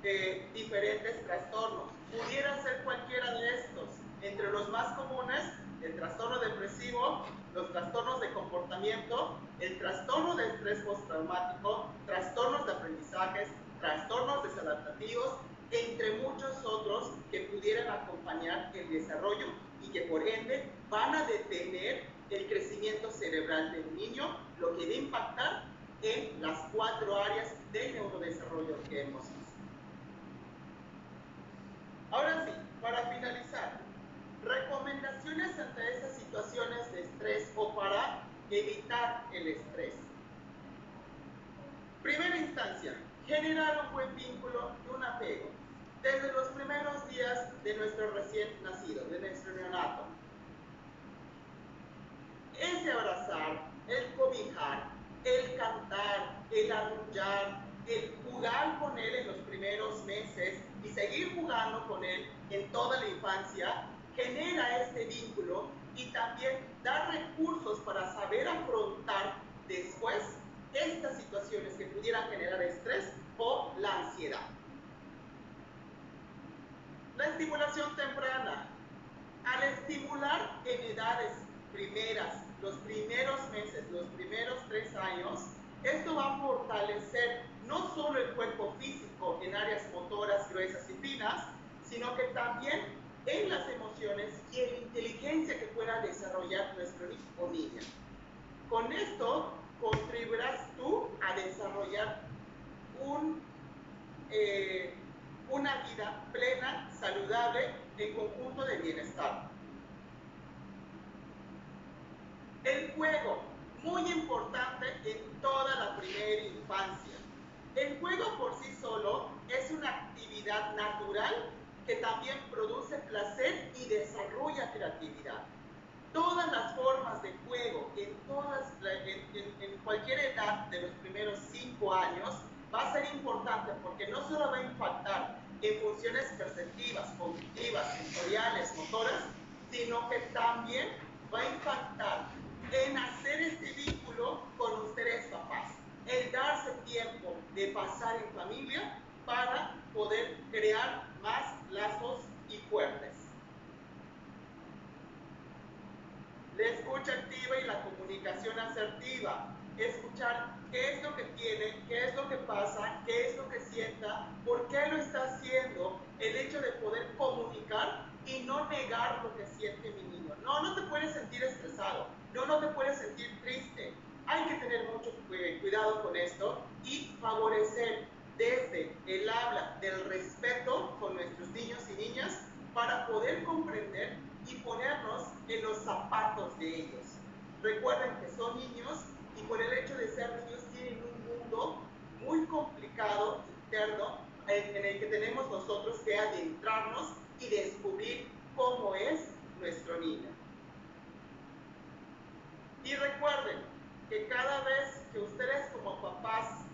eh, diferentes trastornos. Pudiera ser cualquiera de estos. Entre los más comunes, el trastorno depresivo, los trastornos de comportamiento, el trastorno de estrés postraumático, trastornos de aprendizajes, trastornos desadaptativos, entre muchos otros que pudieran acompañar el desarrollo y que por ende van a detener el crecimiento cerebral del niño, lo que va a impactar en las cuatro áreas del neurodesarrollo que hemos visto. Ahora sí, para finalizar, recomendaciones ante esas situaciones de estrés o para evitar el estrés. Primera instancia, generar un buen vínculo y un apego desde los primeros días de nuestro recién nacido, de nuestro neonato. Ese abrazar, el cobijar, el cantar, el arrullar, el jugar con él en los primeros meses y seguir jugando con él en toda la infancia, genera este vínculo y también da recursos para saber afrontar después estas situaciones que pudieran generar estrés o la ansiedad. La estimulación temprana. Al estimular en edades primeras, los primeros meses, los primeros tres años, esto va a fortalecer no solo el cuerpo físico en áreas motoras gruesas y finas, sino que también en las emociones y en la inteligencia que pueda desarrollar nuestro hijo o niña. Con esto contribuirás tú a desarrollar un, eh, una vida plena, saludable, en conjunto de bienestar. El juego, muy importante en toda la primera infancia. El juego por sí solo es una actividad natural que también produce placer y desarrolla creatividad. Todas las formas de juego en, todas, en, cualquier edad de los primeros 5 años va a ser importante porque no solo va a impactar en funciones perceptivas, cognitivas, sensoriales, motoras, sino que también va a impactar en hacer este vínculo con ustedes papás, el darse tiempo de pasar en familia para poder crear más lazos y fuertes. La escucha activa y la comunicación asertiva. Escuchar qué es lo que tiene, qué es lo que pasa, qué es lo que sienta, por qué lo está haciendo, el hecho de poder comunicar y no negar lo que siente mi niño. No, no te puedes sentir estresado, no, no te puedes sentir triste. Hay que tener mucho cuidado con esto y favorecer desde el habla del respeto con nuestros niños y niñas para poder comprender y ponernos en los zapatos de ellos. Recuerden que son niños y por el hecho de ser niños tienen un mundo muy complicado interno en el que tenemos nosotros que adentrarnos y descubrir cómo es nuestro niño. Y recuerden que cada vez que ustedes como papás,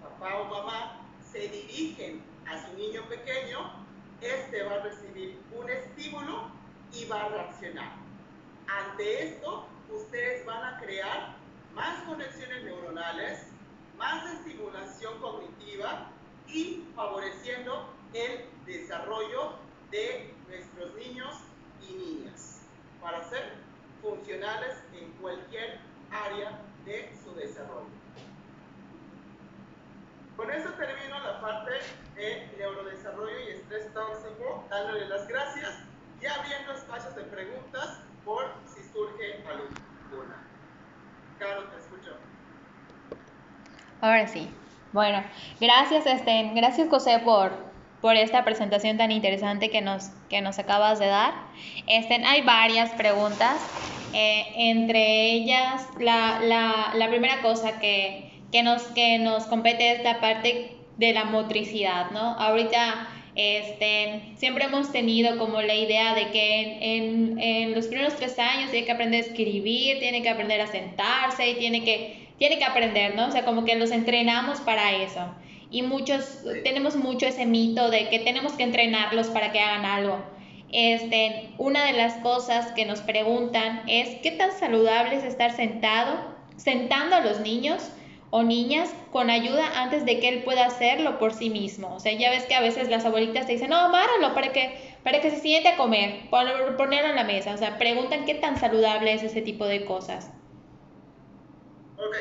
papá o mamá, se dirigen a su niño pequeño, este va a recibir un estímulo y va a reaccionar. Ante esto, ustedes van a crear más conexiones neuronales, más estimulación cognitiva y favoreciendo el desarrollo de nuestros niños y niñas para ser funcionales en cualquier área de su desarrollo. Con eso termino la parte de neurodesarrollo y estrés tóxico, dándole las gracias y abriendo espacios de preguntas por si surge alguna. Caro, te escucho. Ahora sí. Bueno, gracias, Estén. Gracias, José, por, por esta presentación tan interesante que nos, que nos acabas de dar. Estén, hay varias preguntas. Eh, entre ellas, la, la, la primera cosa que, que, nos, que nos compete es la parte de la motricidad, ¿no? Ahorita este, siempre hemos tenido como la idea de que en, en, los primeros tres años tiene que aprender a escribir, tiene que aprender a sentarse y tiene que, tiene que aprender, ¿no? O sea, como que los entrenamos para eso. Y muchos, tenemos mucho ese mito de que tenemos que entrenarlos para que hagan algo. Este, una de las cosas que nos preguntan es, ¿qué tan saludable es estar sentado, sentando a los niños o niñas con ayuda antes de que él pueda hacerlo por sí mismo. O sea, ya ves que a veces las abuelitas te dicen, no, amáralo para que, para que se siente a comer, ponerlo en la mesa. O sea, preguntan qué tan saludable es ese tipo de cosas. Ok.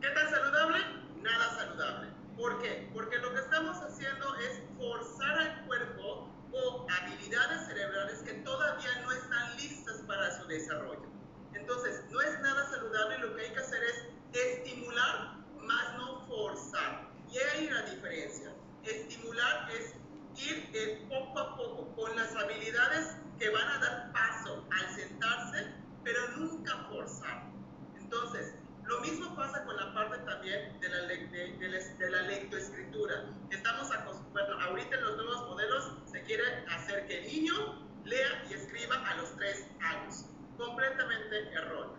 ¿Qué tan saludable? Nada saludable. ¿Por qué? Porque lo que estamos haciendo es forzar al cuerpo o habilidades cerebrales que todavía no están listas para su desarrollo. Entonces, no es nada saludable, lo que hay que hacer es estimular más no forzar. Y ahí la diferencia. Estimular es ir poco a poco con las habilidades que van a dar paso al sentarse, pero nunca forzar. Entonces, lo mismo pasa con la parte también de la, de, la lectoescritura. Estamos bueno, ahorita en los nuevos modelos se quiere hacer que el niño lea y escriba a los tres años. Completamente erróneo.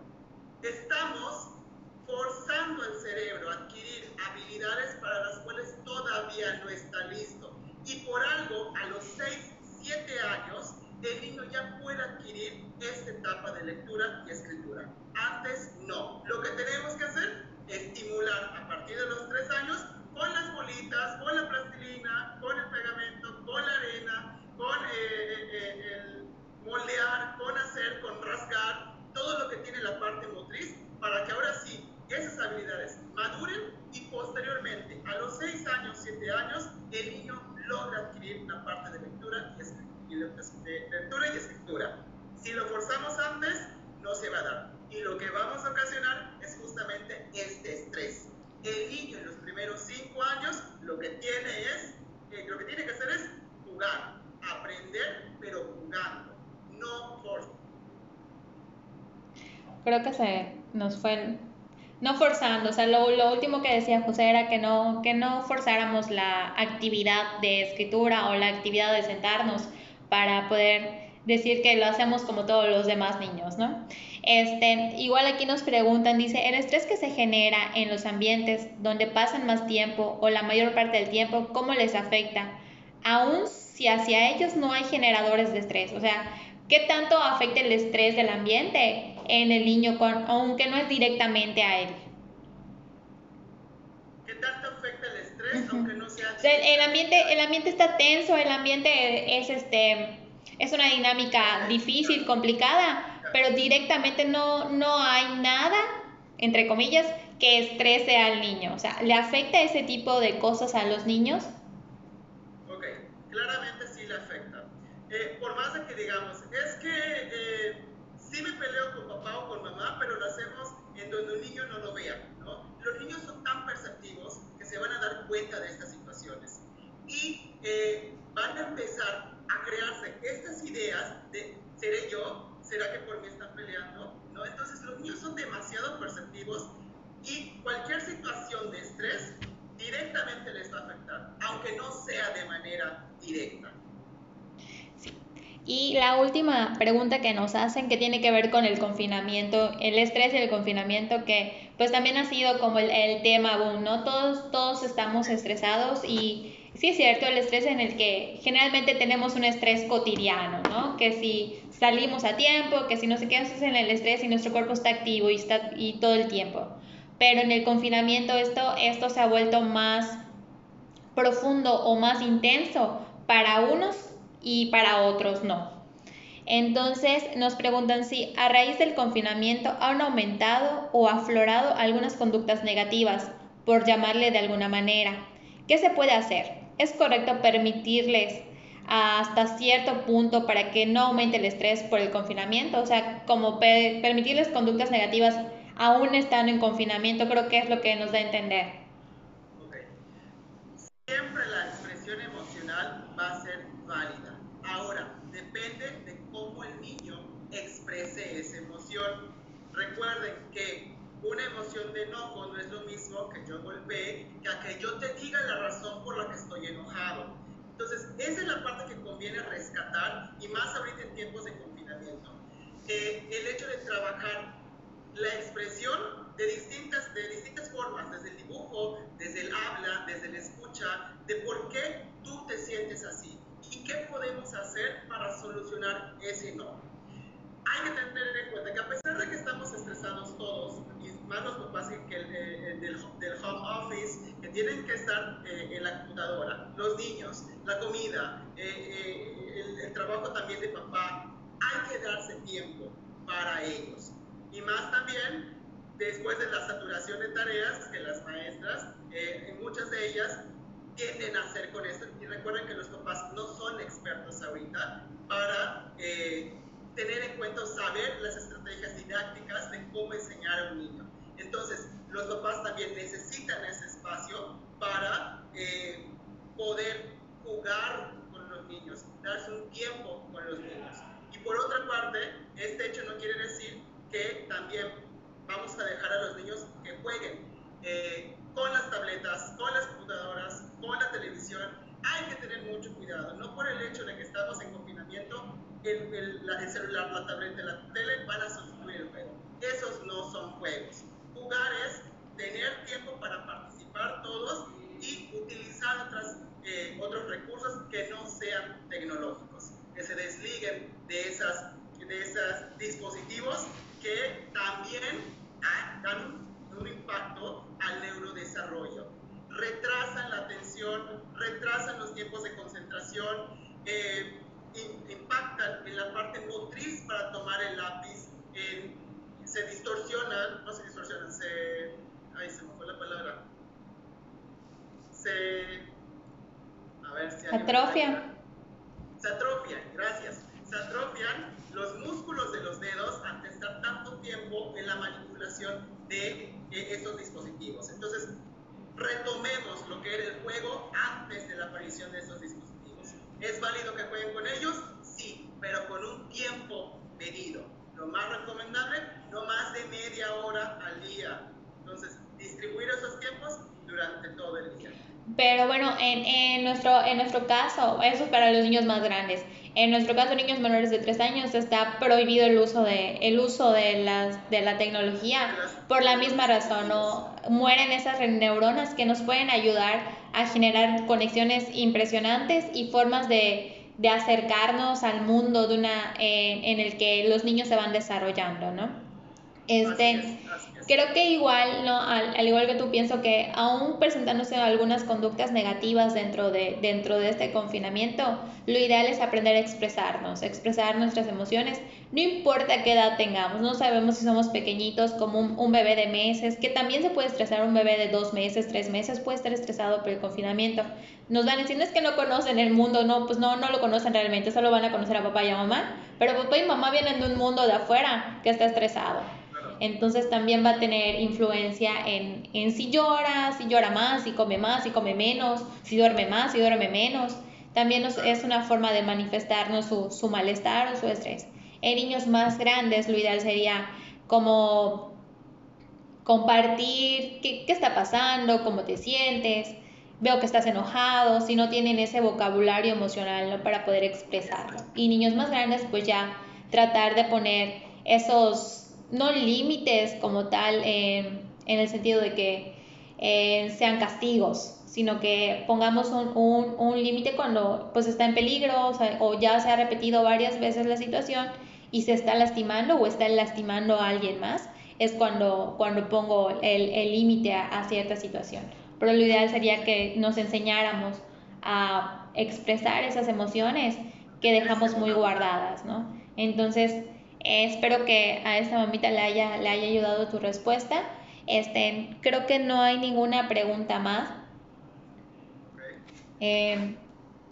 Estamos forzando al cerebro a adquirir habilidades para las cuales todavía no está listo. Y por algo, a los 6, 7 años, el niño ya puede adquirir esta etapa de lectura y escritura. Antes no. Lo que tenemos que hacer es estimular a partir de los 3 años con las bolitas, con la plastilina, con el pegamento, con la arena, con eh, eh, eh, el moldear, con hacer, con rasgar, todo lo que tiene la parte motriz, para que ahora sí esas habilidades maduren y posteriormente, a los 6 años, 7 años, el niño logra adquirir una parte de lectura y, escritura. Si lo forzamos antes, no se va a dar. Y lo que vamos a ocasionar es justamente este estrés. El niño en los primeros 5 años lo que tiene es, eh, lo que tiene que hacer es jugar, aprender, pero jugando, no forzar. Creo que se nos fue no forzando, o sea, lo, lo, último que decía José era que no, que no forzáramos la actividad de escritura o la actividad de sentarnos para poder decir que lo hacemos como todos los demás niños, ¿no? Este, igual aquí nos preguntan, dice, el estrés que se genera en los ambientes donde pasan más tiempo o la mayor parte del tiempo, ¿cómo les afecta? Aún si hacia ellos no hay generadores de estrés, o sea, ¿qué tanto afecta el estrés del ambiente en el niño, con, aunque no es directamente a él? ¿Qué tanto afecta el estrés, aunque no sea... el ambiente, el ambiente está tenso, el ambiente es este es una dinámica difícil, complicada, pero directamente no, no hay nada, entre comillas, que estrese al niño. O sea, ¿le afecta ese tipo de cosas a los niños? Ok, claramente sí le afecta. Eh, por más de que digamos, es que eh, me peleo con papá o con mamá, pero lo hacemos en donde un niño no lo vea. ¿no? Los niños son tan perceptivos que se van a dar cuenta de estas situaciones. Y eh, van a empezar a crearse estas ideas de ¿seré yo? ¿Será que por mí están peleando? ¿No? Entonces los niños son demasiado perceptivos y cualquier situación de estrés directamente les va a afectar, aunque no sea de manera directa. Y la última pregunta que nos hacen que tiene que ver con el confinamiento, el estrés y el confinamiento, que pues también ha sido como el, el tema boom, ¿no? Todos, todos estamos estresados y sí es cierto, el estrés en el que generalmente tenemos un estrés cotidiano, ¿no? Que si salimos a tiempo, que si no se qué en el estrés y nuestro cuerpo está activo y, está, y todo el tiempo. Pero en el confinamiento esto, esto se ha vuelto más profundo o más intenso para unos y para otros no. Entonces nos preguntan si a raíz del confinamiento han aumentado o aflorado algunas conductas negativas, por llamarle de alguna manera. ¿Qué se puede hacer? ¿Es correcto permitirles hasta cierto punto para que no aumente el estrés por el confinamiento? O sea, como permitirles conductas negativas aún estando en confinamiento, creo que es lo que nos da a entender. Siempre la expresión emocional va a ser válida. Ahora, depende de cómo el niño exprese esa emoción. Recuerden que una emoción de enojo no es lo mismo que yo golpee que a que yo te diga la razón por la que estoy enojado. Entonces, esa es la parte que conviene rescatar y más ahorita en tiempos de confinamiento. el hecho de trabajar la expresión de distintas, de distintas formas, desde el dibujo, desde el habla, desde la escucha, de por qué tú te sientes así y qué podemos hacer para solucionar ese enojo hay que tener en cuenta que a pesar de que estamos estresados todos, y más los papás que el, eh, del, home office, que tienen que estar eh, en la computadora, los niños, la comida, eh, el, el, trabajo también de papá, hay que darse tiempo para ellos. Y más también después de la saturación de tareas que las maestras, en muchas de ellas, tienden a hacer con esto. Y recuerden que los papás no son expertos ahorita para tener en cuenta o saber las estrategias didácticas de cómo enseñar a un niño. Entonces, los papás también necesitan ese espacio para eh, poder jugar con los niños, darse un tiempo con los niños. Y por otra parte, este hecho no quiere decir que también vamos a dejar a los niños que jueguen eh, con las tabletas, con las computadoras, con la televisión. Hay que tener mucho cuidado, no por el hecho de que estamos en confinamiento el, el, celular, la tableta, la tele van a sustituir el juego. Esos no son juegos. Jugar es tener tiempo para participar todos y utilizar otras, eh, otros recursos que no sean tecnológicos, que se desliguen de, esas, de esos dispositivos que también dan un, impacto al neurodesarrollo. Retrasan la atención, retrasan los tiempos de concentración, eh, impactan en la parte motriz para tomar el lápiz, se distorsionan, no se distorsionan, se... Ay, se me fue la palabra. Se... A ver si... Atrofia. Se atrofian, gracias. Se atrofian los músculos de los dedos ante estar tanto tiempo en la manipulación de estos dispositivos. Entonces, retomemos lo que era el juego antes de la aparición de estos dispositivos. ¿Es válido que jueguen con ellos? Sí, pero con un tiempo medido. Lo más recomendable, no más de media hora al día. Entonces, distribuir esos tiempos durante todo el día. Pero bueno, en, en, nuestro, en nuestro caso, eso es para los niños más grandes. En nuestro caso, niños menores de 3 años, está prohibido el uso de, el uso de, las, de la tecnología por la misma razón. ¿no? Mueren esas neuronas que nos pueden ayudar a generar conexiones impresionantes y formas de, de acercarnos al mundo de una, en el que los niños se van desarrollando, ¿no? Este, creo que igual, ¿no? Al, igual que tú, pienso que aún presentándose algunas conductas negativas dentro de, dentro de este confinamiento, lo ideal es aprender a expresarnos, expresar nuestras emociones, no importa qué edad tengamos, no sabemos si somos pequeñitos como un, un bebé de meses, que también se puede estresar un bebé de dos meses, tres meses, puede estar estresado por el confinamiento. Nos van a decir, no es que no conocen el mundo, no, pues no, no lo conocen realmente, solo van a conocer a papá y a mamá, pero papá y mamá vienen de un mundo de afuera que está estresado entonces también va a tener influencia en, en si llora, si llora más, si come más, si come menos, si duerme más, si duerme menos. También es una forma de manifestarnos su, su malestar o su estrés. En niños más grandes lo ideal sería como compartir qué, qué, está pasando, cómo te sientes, veo que estás enojado, si no tienen ese vocabulario emocional para poder expresarlo. Y niños más grandes, pues ya tratar de poner esos no límites como tal en el sentido de que eh, sean castigos, sino que pongamos un, un, límite cuando pues está en peligro o, ya se ha repetido varias veces la situación y se está lastimando o está lastimando a alguien más, es cuando, cuando pongo el límite a, a cierta situación. Pero lo ideal sería que nos enseñáramos a expresar esas emociones que dejamos muy guardadas, ¿no? Entonces, eh, espero que a esta mamita le haya, le haya ayudado tu respuesta. Este, creo que no hay ninguna pregunta más. Eh,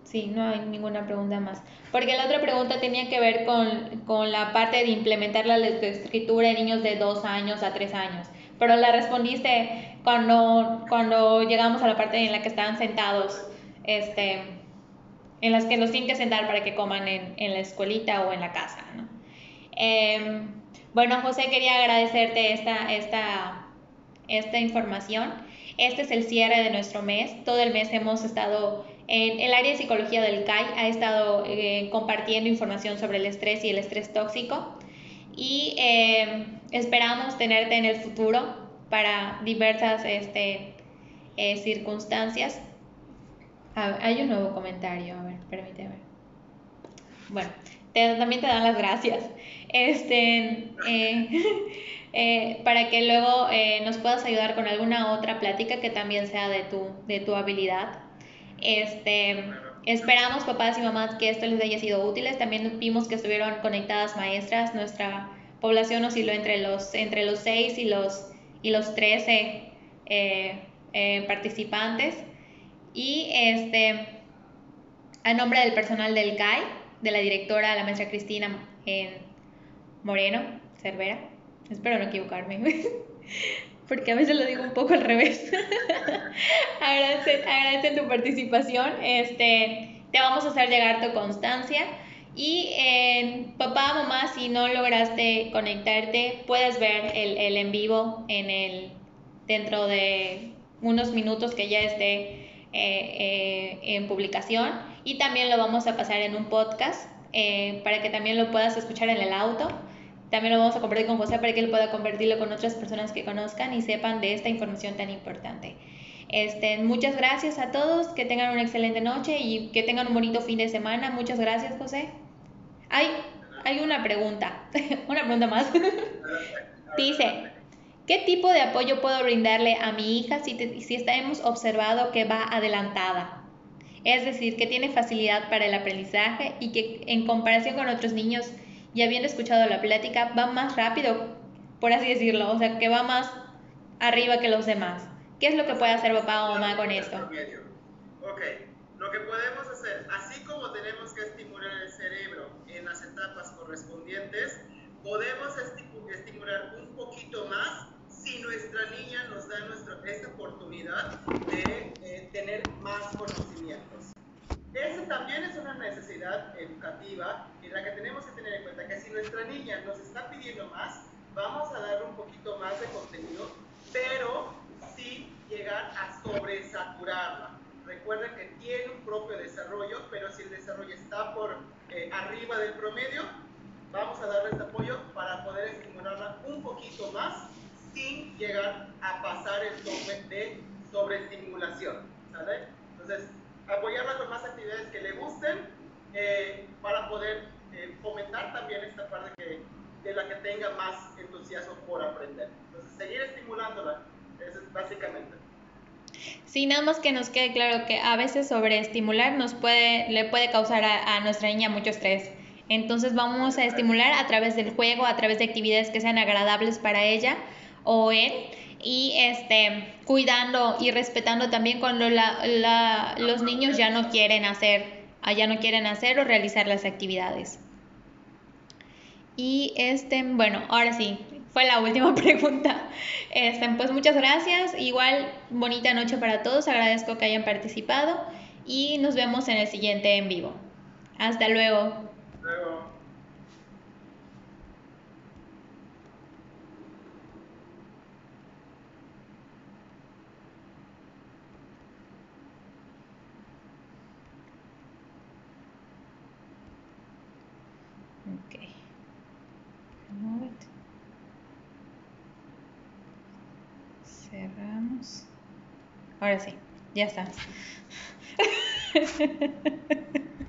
sí, no hay ninguna pregunta más. Porque la otra pregunta tenía que ver con, con la parte de implementar la lectoescritura en niños de 2 años a 3 años. Pero la respondiste cuando, cuando llegamos a la parte en la que estaban sentados, este, en las que nos tienen que sentar para que coman en, en la escuelita o en la casa. ¿no? Em, bueno, José, quería agradecerte esta, esta, esta información. Este es el cierre de nuestro mes. Todo el mes hemos estado en el área de psicología del CAI, ha estado eh, compartiendo información sobre el estrés y el estrés tóxico. Y em, esperamos tenerte en el futuro para diversas este, eh, circunstancias. hay un nuevo comentario, a ver, permíteme. Bueno, también te dan las gracias. Este, eh, eh, para que luego eh, nos puedas ayudar con alguna otra plática que también sea de tu, de tu habilidad. Este, esperamos, papás y mamás, que esto les haya sido útil. También vimos que estuvieron conectadas maestras. Nuestra población osciló entre los, entre los 6 y los, y los 13 participantes. Y este, a nombre del personal del CAI, de la directora, la maestra Cristina Moreno, Cervera, espero no equivocarme, porque a veces lo digo un poco al revés. agradece, tu participación, este, te vamos a hacer llegar tu constancia. Y en papá, mamá, si no lograste conectarte, puedes ver el, el, en vivo en el, dentro de unos minutos que ya esté eh, eh, en publicación y también lo vamos a pasar en un podcast eh, para que también lo puedas escuchar en el auto. También lo vamos a compartir con José para que él pueda compartirlo con otras personas que conozcan y sepan de esta información tan importante. Este, muchas gracias a todos, que tengan una excelente noche y que tengan un bonito fin de semana. Muchas gracias, José. Hay, hay una pregunta, una pregunta más. Dice, ¿qué tipo de apoyo puedo brindarle a mi hija si, si hemos observado que va adelantada? es decir, que tiene facilidad para el aprendizaje y que en comparación con otros niños y habiendo escuchado la plática va más rápido, por así decirlo, o sea, que va más arriba que los demás. ¿Qué es lo que puede hacer papá o mamá con esto? Ok, lo que podemos hacer, así como tenemos que estimular el cerebro en las etapas correspondientes, podemos estimular un poquito más si nuestra niña nos da nuestra, esta oportunidad de eh, tener más conocimientos. Esa también es una necesidad educativa en la que tenemos que tener en cuenta que si nuestra niña nos está pidiendo más, vamos a darle un poquito más de contenido, pero sin llegar a sobresaturarla. Recuerden que tiene un propio desarrollo, pero si el desarrollo está por eh, arriba del promedio, vamos a darle este apoyo para poder estimularla un poquito más sin llegar a pasar el tope de sobreestimulación. ¿Sale? Entonces, apoyarla con más actividades que le gusten eh, para poder eh, fomentar también esta parte que, de la que tenga más entusiasmo por aprender. Entonces, seguir estimulándola, eso es básicamente. Sí, nada más que nos quede claro que a veces sobreestimular nos puede, le puede causar a, a nuestra niña mucho estrés. Entonces vamos a estimular a través del juego, a través de actividades que sean agradables para ella o él y este cuidando y respetando también cuando la, la, los niños ya no quieren hacer ya no quieren hacer o realizar las actividades. Y este bueno ahora sí fue la última pregunta. Este, pues muchas gracias. Igual bonita noche para todos. Agradezco que hayan participado y nos vemos en el siguiente en vivo. Hasta Luego. Ahora sí, ya está.